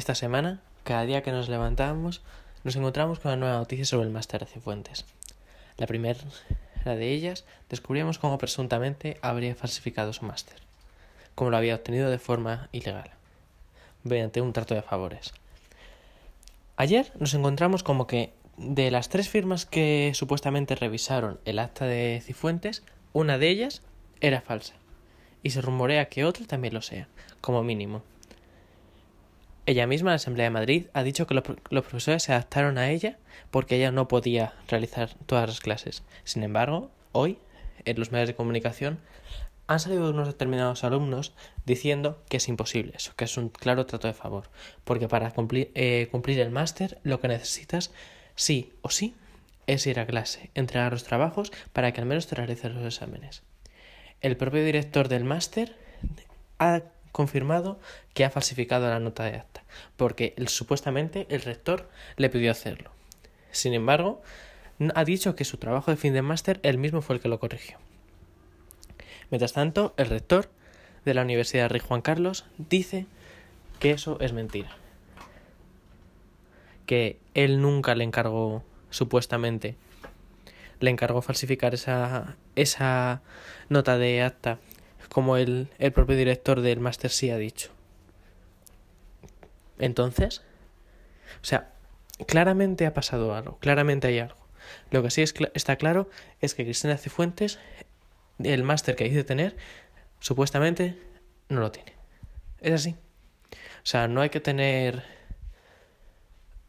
Esta semana, cada día que nos levantamos, nos encontramos con una nueva noticia sobre el máster de Cifuentes. La primera de ellas, descubrimos cómo presuntamente habría falsificado su máster, como lo había obtenido de forma ilegal, mediante un trato de favores. Ayer nos encontramos como que de las tres firmas que supuestamente revisaron el acta de Cifuentes, una de ellas era falsa, y se rumorea que otra también lo sea, como mínimo. Ella misma en la Asamblea de Madrid ha dicho que los, profesores se adaptaron a ella porque ella no podía realizar todas las clases. Sin embargo, hoy, en los medios de comunicación, han salido unos determinados alumnos diciendo que es imposible eso, que es un claro trato de favor, porque para cumplir, eh, cumplir el máster lo que necesitas, sí o sí, es ir a clase, entregar los trabajos para que al menos te realices los exámenes. El propio director del máster ha confirmado que ha falsificado la nota de acta, porque supuestamente el rector le pidió hacerlo. Sin embargo, ha dicho que su trabajo de fin de máster él mismo fue el que lo corrigió. Mientras tanto, el rector de la Universidad Rey Juan Carlos dice que eso es mentira. Que él nunca le encargó, supuestamente, le encargó falsificar esa, esa nota de acta como el, el propio director del Master sí ha dicho. Entonces, o sea, claramente ha pasado algo, claramente hay algo. Lo que sí es, está claro es que Cristina Cifuentes, el máster que dice tener, supuestamente no lo tiene. Es así. O sea, no hay que tener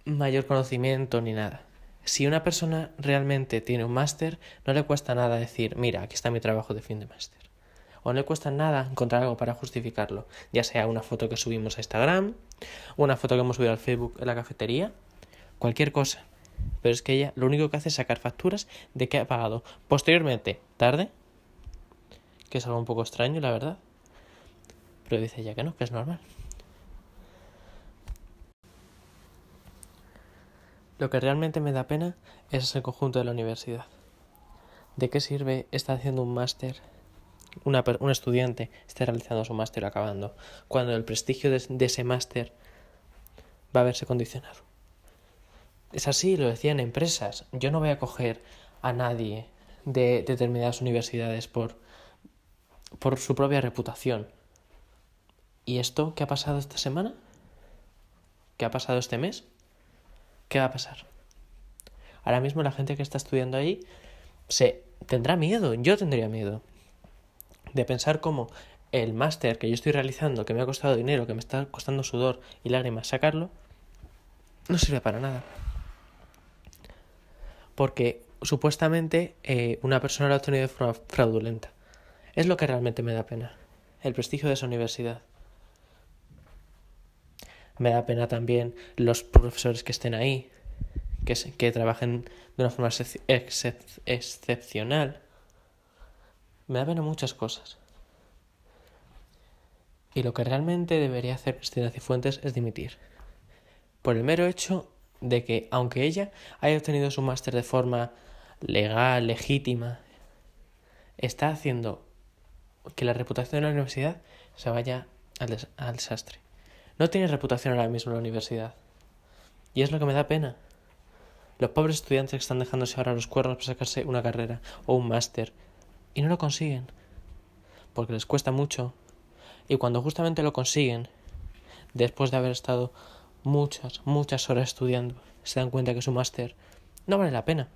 mayor conocimiento ni nada. Si una persona realmente tiene un máster, no le cuesta nada decir, mira, aquí está mi trabajo de fin de máster o no le cuesta nada encontrar algo para justificarlo, ya sea una foto que subimos a Instagram, una foto que hemos subido al Facebook en la cafetería, cualquier cosa. Pero es que ella lo único que hace es sacar facturas de que ha pagado posteriormente, tarde, que es algo un poco extraño, la verdad. Pero dice ella que no, que es normal. Lo que realmente me da pena es el conjunto de la universidad. ¿De qué sirve estar haciendo un máster un estudiante esté realizando su máster acabando, cuando el prestigio de, ese máster va a verse condicionado. Es así, lo decían empresas. Yo no voy a coger a nadie de determinadas universidades por, por su propia reputación. ¿Y esto qué ha pasado esta semana? ¿Qué ha pasado este mes? ¿Qué va a pasar? Ahora mismo la gente que está estudiando ahí se tendrá miedo, yo tendría miedo de pensar cómo el máster que yo estoy realizando, que me ha costado dinero, que me está costando sudor y lágrimas sacarlo, no sirve para nada. Porque supuestamente eh, una persona lo ha obtenido de forma fraudulenta. Es lo que realmente me da pena. El prestigio de esa universidad. Me da pena también los profesores que estén ahí, que, que trabajen de una forma excepcional me da pena muchas cosas. Y lo que realmente debería hacer Cristina Cifuentes es dimitir. Por el mero hecho de que, aunque ella haya obtenido su máster de forma legal, legítima, está haciendo que la reputación de la universidad se vaya al, desastre. No tiene reputación ahora mismo la universidad. Y es lo que me da pena. Los pobres estudiantes que están dejándose ahora los cuernos para sacarse una carrera o un máster y no lo consiguen, porque les cuesta mucho. Y cuando justamente lo consiguen, después de haber estado muchas, muchas horas estudiando, se dan cuenta que su máster no vale la pena.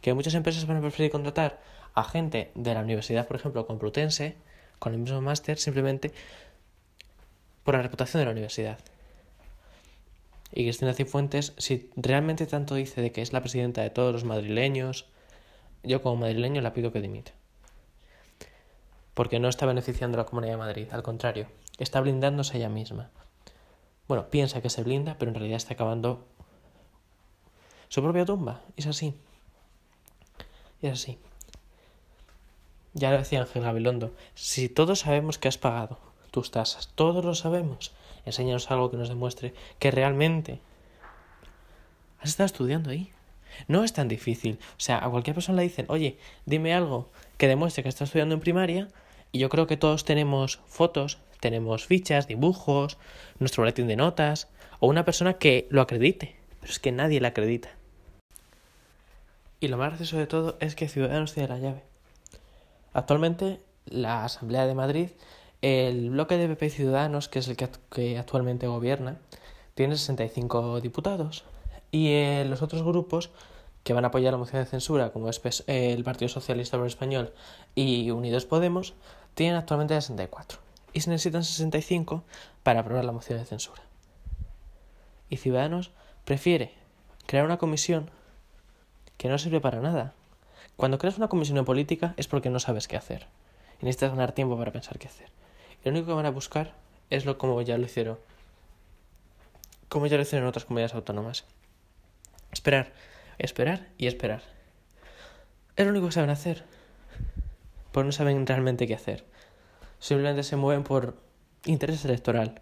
Que muchas empresas van a preferir contratar a gente de la universidad, por ejemplo, Complutense, con el mismo máster, simplemente por la reputación de la universidad. Y Cristina Cifuentes, si realmente tanto dice de que es la presidenta de todos los madrileños, yo como madrileño la pido que dimita. Porque no está beneficiando a la Comunidad de Madrid, al contrario, está blindándose ella misma. Bueno, piensa que se blinda, pero en realidad está acabando su propia tumba. Es así. Es así. Ya lo decía Ángel Gabilondo, si todos sabemos que has pagado tus tasas, todos lo sabemos, enséñanos algo que nos demuestre que realmente has estado estudiando ahí. No es tan difícil. O sea, a cualquier persona le dicen, oye, dime algo que demuestre que estás estudiando en primaria. Y yo creo que todos tenemos fotos, tenemos fichas, dibujos, nuestro boletín de notas, o una persona que lo acredite, pero es que nadie la acredita. Y lo más gracioso de todo es que Ciudadanos tiene la llave. Actualmente, la Asamblea de Madrid, el bloque de PP Ciudadanos, que es el que, actualmente gobierna, tiene 65 diputados. Y eh, los otros grupos que van a apoyar la moción de censura, como es el Partido Socialista Obrero Español y Unidos Podemos, tienen actualmente 64. Y se necesitan 65 para aprobar la moción de censura. Y Ciudadanos prefiere crear una comisión que no sirve para nada. Cuando creas una comisión en política es porque no sabes qué hacer. Y necesitas ganar tiempo para pensar qué hacer. Y lo único que van a buscar es lo como ya lo hicieron. Como ya lo hicieron en otras comunidades autónomas. Esperar, esperar y esperar. Es lo único que saben hacer. Porque no saben realmente qué hacer. Simplemente se mueven por interés electoral.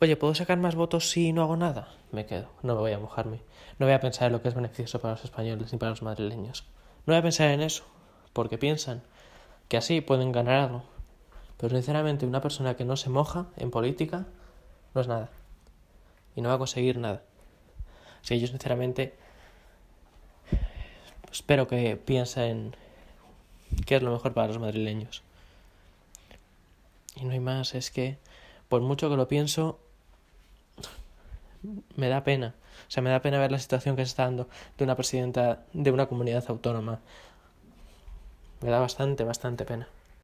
Oye, ¿puedo sacar más votos si no hago nada? Me quedo, no me voy a mojarme. No voy a pensar en lo que es beneficioso para los españoles ni para los madrileños. No voy a pensar en eso, porque piensan que así pueden ganar algo. Pero sinceramente una persona que no se moja en política no es nada. Y no va a conseguir nada. Que yo sinceramente espero que piensen qué es lo mejor para los madrileños. Y no hay más, es que por mucho que lo pienso, me da pena. O sea, me da pena ver la situación que se está dando de una presidenta de una comunidad autónoma. Me da bastante, bastante pena.